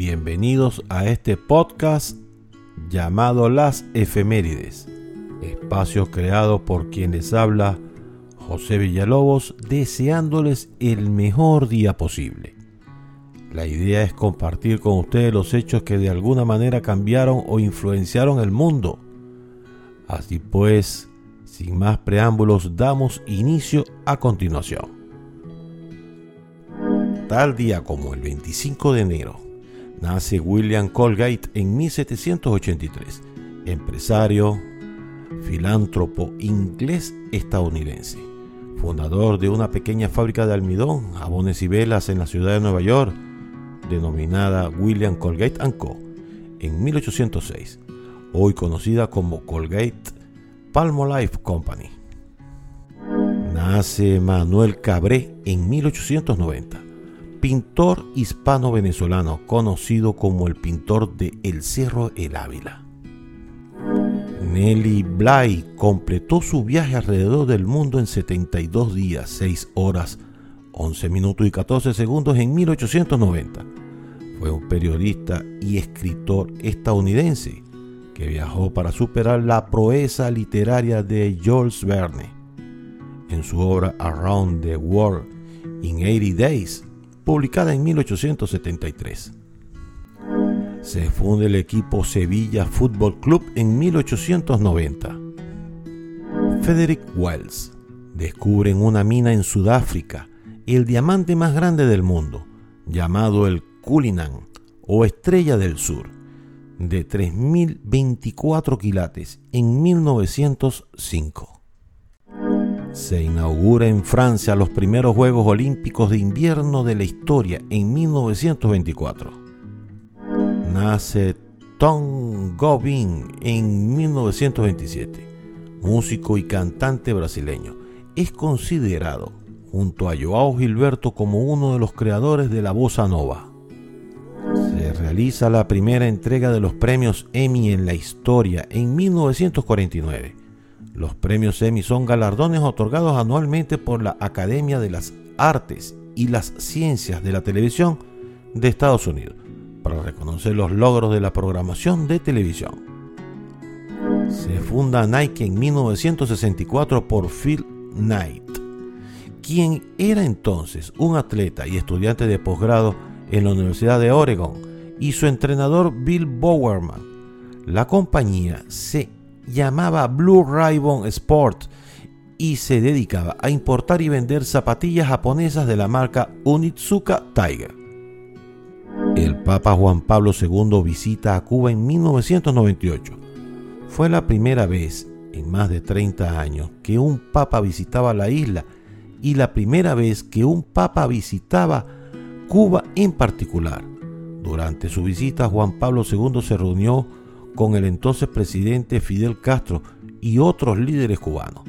Bienvenidos a este podcast llamado Las Efemérides, espacio creado por quien les habla José Villalobos, deseándoles el mejor día posible. La idea es compartir con ustedes los hechos que de alguna manera cambiaron o influenciaron el mundo. Así pues, sin más preámbulos, damos inicio a continuación tal día como el 25 de enero, nace William Colgate en 1783, empresario, filántropo inglés estadounidense, fundador de una pequeña fábrica de almidón, jabones y velas en la ciudad de Nueva York, denominada William Colgate Co. en 1806, hoy conocida como Colgate Palmolive Company. Nace Manuel Cabré en 1890 pintor hispano-venezolano conocido como el pintor de El Cerro El Ávila. Nelly Bly completó su viaje alrededor del mundo en 72 días, 6 horas, 11 minutos y 14 segundos en 1890. Fue un periodista y escritor estadounidense que viajó para superar la proeza literaria de Jules Verne. En su obra Around the World in 80 Days, publicada en 1873. Se funda el equipo Sevilla Fútbol Club en 1890. Frederick Wells descubre en una mina en Sudáfrica el diamante más grande del mundo, llamado el Cullinan o Estrella del Sur, de 3.024 quilates en 1905 se inaugura en Francia los primeros Juegos Olímpicos de Invierno de la historia en 1924. Nace Tom Gobin en 1927, músico y cantante brasileño. Es considerado, junto a Joao Gilberto, como uno de los creadores de la bossa nova. Se realiza la primera entrega de los premios Emmy en la historia en 1949 los premios Emmy son galardones otorgados anualmente por la Academia de las Artes y las Ciencias de la Televisión de Estados Unidos para reconocer los logros de la programación de televisión. Se funda Nike en 1964 por Phil Knight, quien era entonces un atleta y estudiante de posgrado en la Universidad de Oregon, y su entrenador Bill Bowerman. La compañía se llamaba Blue Ribbon Sport y se dedicaba a importar y vender zapatillas japonesas de la marca Unitsuka Tiger. El Papa Juan Pablo II visita a Cuba en 1998. Fue la primera vez en más de 30 años que un papa visitaba la isla y la primera vez que un papa visitaba Cuba en particular. Durante su visita Juan Pablo II se reunió con el entonces presidente Fidel Castro y otros líderes cubanos.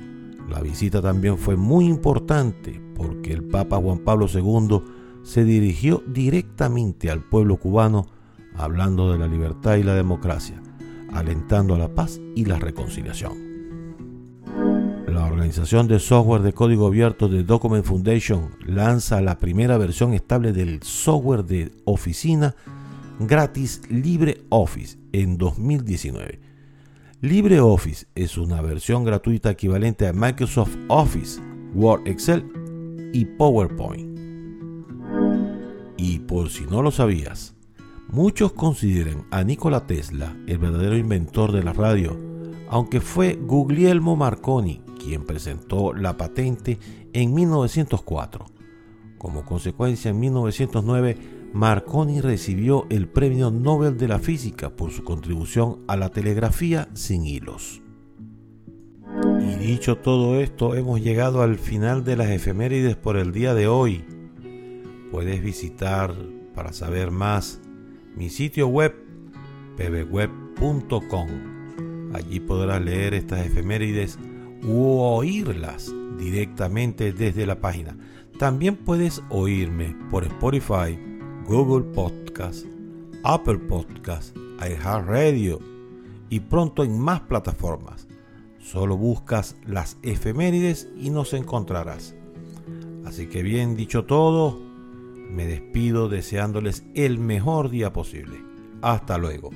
La visita también fue muy importante porque el Papa Juan Pablo II se dirigió directamente al pueblo cubano hablando de la libertad y la democracia, alentando a la paz y la reconciliación. La organización de software de código abierto de Document Foundation lanza la primera versión estable del software de oficina gratis LibreOffice en 2019. LibreOffice es una versión gratuita equivalente a Microsoft Office, Word, Excel y PowerPoint. Y por si no lo sabías, muchos consideran a Nikola Tesla el verdadero inventor de la radio, aunque fue Guglielmo Marconi quien presentó la patente en 1904. Como consecuencia, en 1909 Marconi recibió el Premio Nobel de la Física por su contribución a la telegrafía sin hilos. Y dicho todo esto, hemos llegado al final de las efemérides por el día de hoy. Puedes visitar para saber más mi sitio web pbweb.com. Allí podrás leer estas efemérides u oírlas directamente desde la página. También puedes oírme por Spotify, Google Podcast, Apple Podcast, iHeartRadio y pronto en más plataformas. Solo buscas las efemérides y nos encontrarás. Así que bien dicho todo, Me despido deseándoles el mejor día posible. Hasta luego.